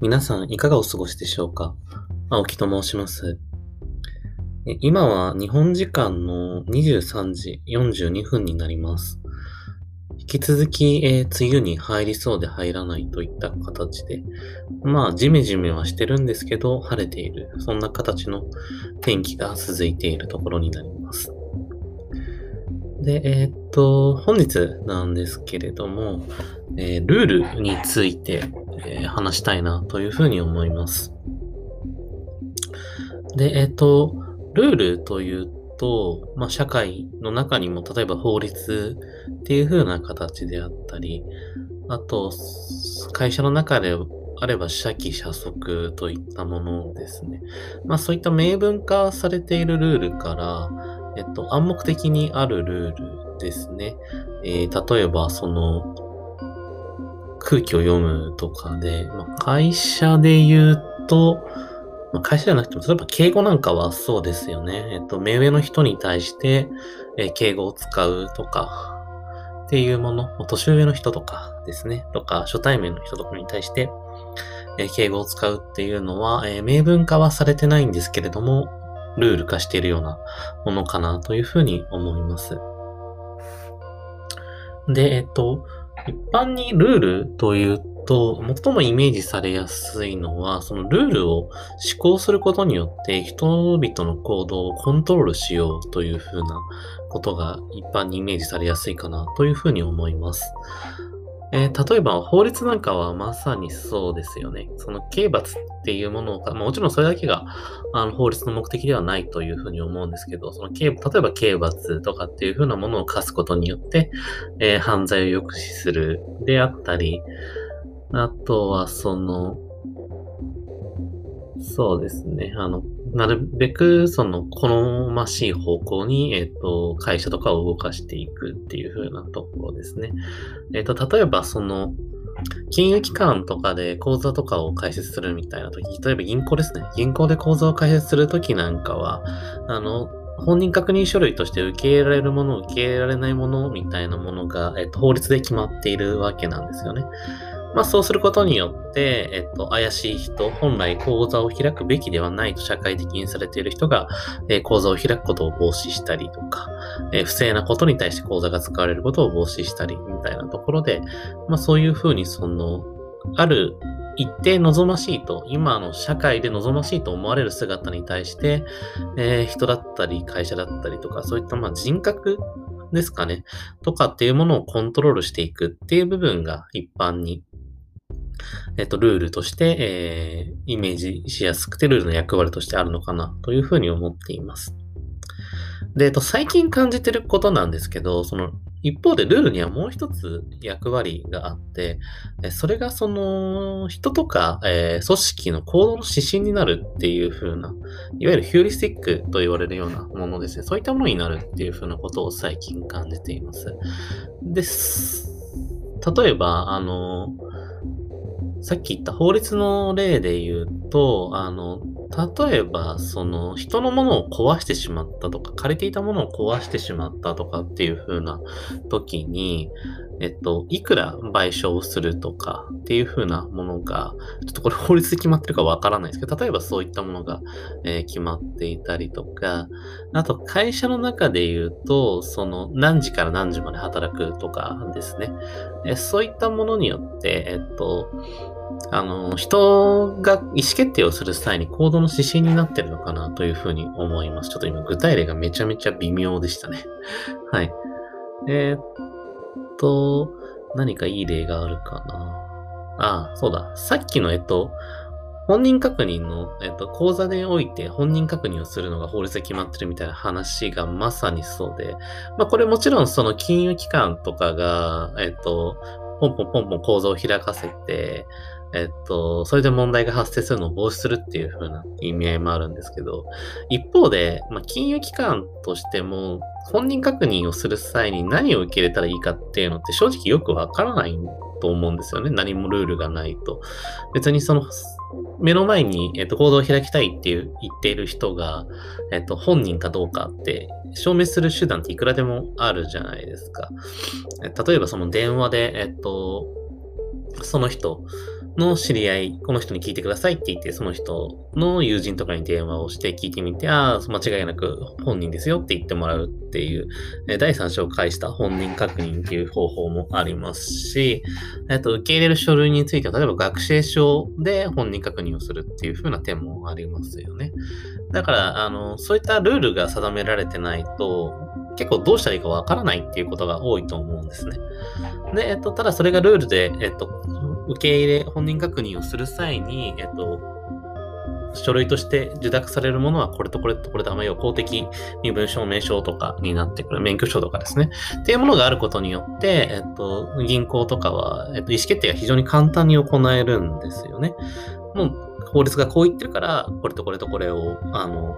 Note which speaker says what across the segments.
Speaker 1: 皆さんいかがお過ごしでしょうか？青木と申します。今は日本時間の23時42分になります。引き続き、えー、梅雨に入りそうで入らないといった形で、まあ、ジメジメはしてるんですけど、晴れている。そんな形の天気が続いているところになります。で、えー、っと、本日なんですけれども、えー、ルールについて、えー、話したいなというふうに思います。で、えっと、ルールというと、まあ、社会の中にも、例えば法律っていう風な形であったり、あと、会社の中であれば、社規社則といったものですね。まあ、そういった明文化されているルールから、えっと、暗黙的にあるルールですね。えー、例えば、その、空気を読むとかで、まあ、会社で言うと、まあ、会社じゃなくても、例えば敬語なんかはそうですよね。えっと、目上の人に対して、え、敬語を使うとか、っていうもの、年上の人とかですね、とか、初対面の人とかに対して、え、敬語を使うっていうのは、え、明文化はされてないんですけれども、ルール化しているようなものかなというふうに思います。で、えっと、一般にルールというと、最もイメージされやすいのは、そのルールを施行することによって人々の行動をコントロールしようというふうなことが一般にイメージされやすいかなというふうに思います。えー、例えば法律なんかはまさにそうですよね。その刑罰っていうものを、もちろんそれだけがあの法律の目的ではないというふうに思うんですけど、その刑、例えば刑罰とかっていうふうなものを課すことによって、えー、犯罪を抑止するであったり、あとはその、そうですね。あの、なるべく、その、好ましい方向に、えっ、ー、と、会社とかを動かしていくっていう風なところですね。えっ、ー、と、例えば、その、金融機関とかで口座とかを開設するみたいな時、例えば銀行ですね。銀行で口座を開設するときなんかは、あの、本人確認書類として受け入れられるもの、受け入れられないものみたいなものが、えっと、法律で決まっているわけなんですよね。まあそうすることによって、えっと、怪しい人、本来講座を開くべきではないと社会的にされている人が、えー、講座を開くことを防止したりとか、えー、不正なことに対して講座が使われることを防止したりみたいなところで、まあそういうふうにその、ある一定望ましいと、今の社会で望ましいと思われる姿に対して、えー、人だったり会社だったりとか、そういったまあ人格ですかね、とかっていうものをコントロールしていくっていう部分が一般にえっと、ルールとして、えー、イメージしやすくて、ルールの役割としてあるのかな、というふうに思っています。で、えっと、最近感じてることなんですけど、その、一方でルールにはもう一つ役割があって、それがその人とか、えー、組織の行動の指針になるっていう風な、いわゆるヒューリスティックと言われるようなものですね。そういったものになるっていう風なことを最近感じています。です。例えば、あの、さっき言った法律の例で言うと、あの、例えば、その、人のものを壊してしまったとか、借りていたものを壊してしまったとかっていう風な時に、えっと、いくら賠償をするとかっていう風なものが、ちょっとこれ法律で決まってるかわからないですけど、例えばそういったものが、えー、決まっていたりとか、あと会社の中で言うと、その何時から何時まで働くとかですね。えー、そういったものによって、えっと、あの、人が意思決定をする際に行動の指針になってるのかなというふうに思います。ちょっと今具体例がめちゃめちゃ微妙でしたね。はい。えー、っと、何かいい例があるかな。ああ、そうだ。さっきの、えっと、本人確認の、えっと、講座でおいて本人確認をするのが法律で決まってるみたいな話がまさにそうで、まあこれもちろんその金融機関とかが、えっと、ポンポンポンポン講座を開かせて、えっと、それで問題が発生するのを防止するっていう風な意味合いもあるんですけど、一方で、まあ、金融機関としても、本人確認をする際に何を受け入れたらいいかっていうのって正直よくわからないと思うんですよね。何もルールがないと。別にその、目の前に、えっと、行動を開きたいっていう言っている人が、えっと、本人かどうかって証明する手段っていくらでもあるじゃないですか。例えばその電話で、えっと、その人、の知り合い、この人に聞いてくださいって言って、その人の友人とかに電話をして聞いてみて、ああ、間違いなく本人ですよって言ってもらうっていう、え第三者を介した本人確認っていう方法もありますし、えっと、受け入れる書類については、例えば学生証で本人確認をするっていう風な点もありますよね。だから、あの、そういったルールが定められてないと、結構どうしたらいいかわからないっていうことが多いと思うんですね。で、えっと、ただそれがルールで、えっと、受け入れ、本人確認をする際に、えっと、書類として受諾されるものはこれとこれとこれとあまり公的身分証明書とかになってくる、免許証とかですね。っていうものがあることによって、えっと、銀行とかは、えっと、意思決定が非常に簡単に行えるんですよね。もう法律がこう言ってるから、これとこれとこれを、あの、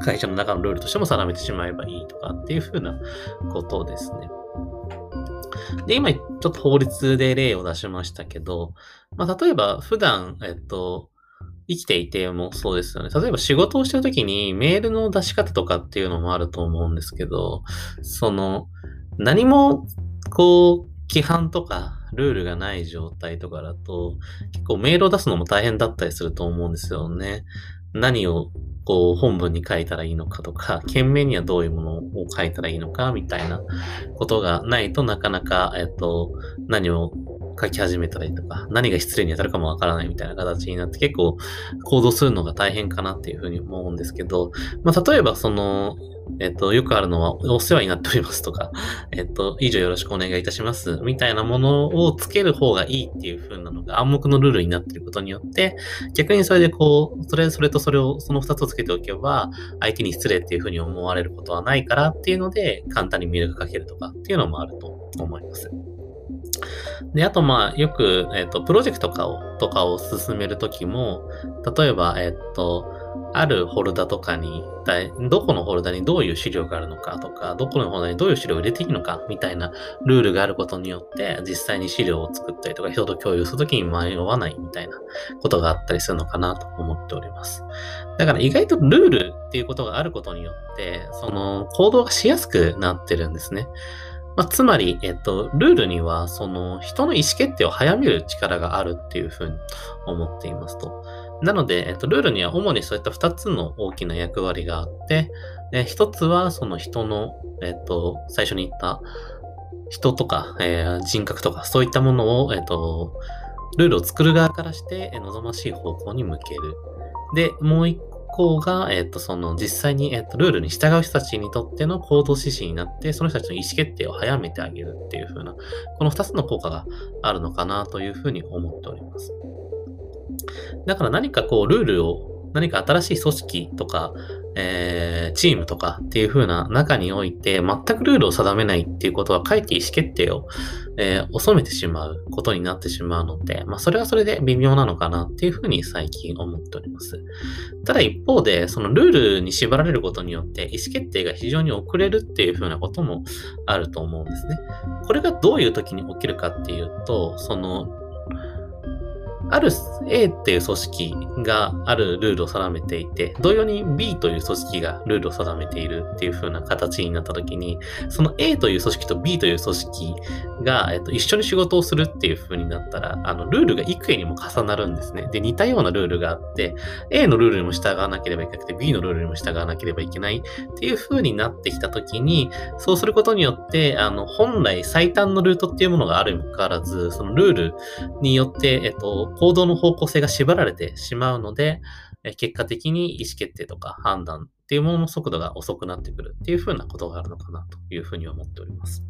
Speaker 1: 会社の中のルールとしても定めてしまえばいいとかっていうふうなことですね。で、今、ちょっと法律で例を出しましたけど、まあ、例えば、普段、えっと、生きていてもそうですよね。例えば仕事をしてるときにメールの出し方とかっていうのもあると思うんですけど、その、何も、こう、規範とかルールがない状態とかだと、結構メールを出すのも大変だったりすると思うんですよね。何をこう本文に書いたらいいのかとか、件名にはどういうものを書いたらいいのかみたいなことがないとなかなか、えっと、何を書き始めたりとか、何が失礼に当たるかもわからないみたいな形になって結構行動するのが大変かなっていうふうに思うんですけど、まあ、例えばその、えっと、よくあるのは、お世話になっておりますとか、えっと、以上よろしくお願いいたします、みたいなものをつける方がいいっていう風なのが暗黙のルールになっていることによって、逆にそれでこう、それ、それとそれを、その二つをつけておけば、相手に失礼っていう風に思われることはないからっていうので、簡単にメールが書けるとかっていうのもあると思います。で、あと、まあ、よく、えっ、と、プロジェクトとかを、とかを進めるときも、例えば、えっ、と、あるフォルダとかに、どこのフォルダにどういう資料があるのかとか、どこのフォルダにどういう資料を入れていいのかみたいなルールがあることによって、実際に資料を作ったりとか、人と共有するときに迷わないみたいなことがあったりするのかなと思っております。だから意外とルールっていうことがあることによって、その行動がしやすくなってるんですね。まあ、つまり、えっと、ルールには、その、人の意思決定を早める力があるっていうふうに思っていますと。なので、えっと、ルールには主にそういった2つの大きな役割があって、え1つはその人の、えっと、最初に言った人とか、えー、人格とか、そういったものを、えっと、ルールを作る側からして、望ましい方向に向ける。で、もう一個が、えっと、その実際に、えっと、ルールに従う人たちにとっての行動指針になって、その人たちの意思決定を早めてあげるっていう風な、この2つの効果があるのかなというふうに思っております。だから何かこう、ルールを、何か新しい組織とか、えー、チームとかっていう風な中において、全くルールを定めないっていうことは、かえって意思決定を、えー、遅めてしまうことになってしまうので、まあ、それはそれで微妙なのかなっていう風に最近思っております。ただ一方で、そのルールに縛られることによって、意思決定が非常に遅れるっていう風なこともあると思うんですね。これがどういう時に起きるかっていうと、そのある A っていう組織があるルールを定めていて、同様に B という組織がルールを定めているっていう風な形になった時に、その A という組織と B という組織が、えっと、一緒に仕事をするっていう風になったら、あの、ルールが幾重にも重なるんですね。で、似たようなルールがあって、A のルールにも従わなければいけなくて、B のルールにも従わなければいけないっていう風になってきた時に、そうすることによって、あの、本来最短のルートっていうものがあるにもかかわらず、そのルールによって、えっと、行動の方向性が縛られてしまうので、結果的に意思決定とか判断っていうものの速度が遅くなってくるっていうふうなことがあるのかなというふうに思っております。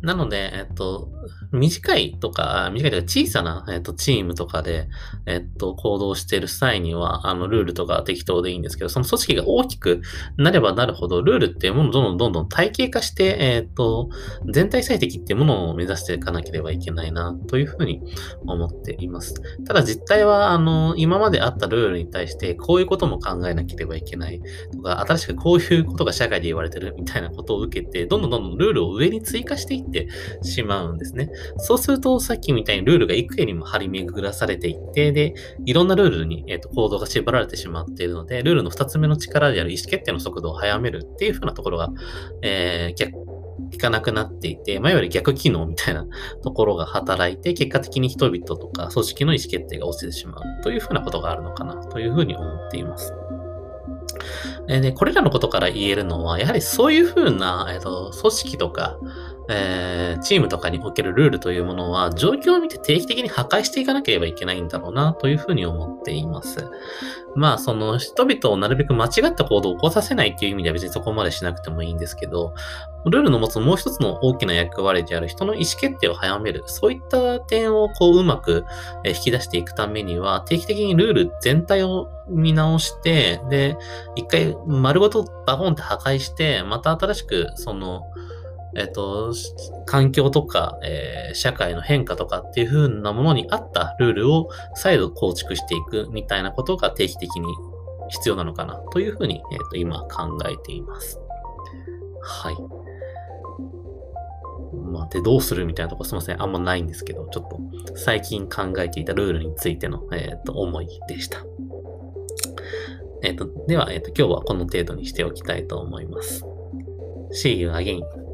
Speaker 1: なので、えっと、短いとか、短いというか小さな、えっと、チームとかで、えっと、行動している際には、あの、ルールとか適当でいいんですけど、その組織が大きくなればなるほど、ルールっていうものをどんどんどんどん体系化して、えっと、全体最適っていうものを目指していかなければいけないな、というふうに思っています。ただ実態は、あの、今まであったルールに対して、こういうことも考えなければいけないとか、新しくこういうことが社会で言われてるみたいなことを受けて、どんどんどんどんルールを上につい追加していってしまうんですね。そうすると、さっきみたいにルールが幾重にも張り巡らされていって、で、いろんなルールに、えーと、行動が縛られてしまっているので、ルールの二つ目の力である意思決定の速度を速めるっていう風なところが、えー、効かなくなっていて、まあ、いわゆる逆機能みたいなところが働いて、結果的に人々とか組織の意思決定が落ちてしまうというふうなことがあるのかなというふうに思っています。で、これらのことから言えるのは、やはりそういうふうな、えっと、組織とか、えー、チームとかにおけるルールというものは、状況を見て定期的に破壊していかなければいけないんだろうな、というふうに思っています。まあ、その人々をなるべく間違った行動を起こさせないっていう意味では別にそこまでしなくてもいいんですけど、ルールの持つもう一つの大きな役割である人の意思決定を早める、そういった点をこううまく引き出していくためには、定期的にルール全体を見直して、で、一回丸ごとバコンって破壊して、また新しくその、えっと、環境とか、えー、社会の変化とかっていう風なものに合ったルールを再度構築していくみたいなことが定期的に必要なのかなというふうに、えっと今考えています。はい。まあ、で、どうするみたいなとこすいません。あんまないんですけど、ちょっと最近考えていたルールについての、えっ、と、思いでした。えっ、と、では、えっ、と、今日はこの程度にしておきたいと思います。See you again.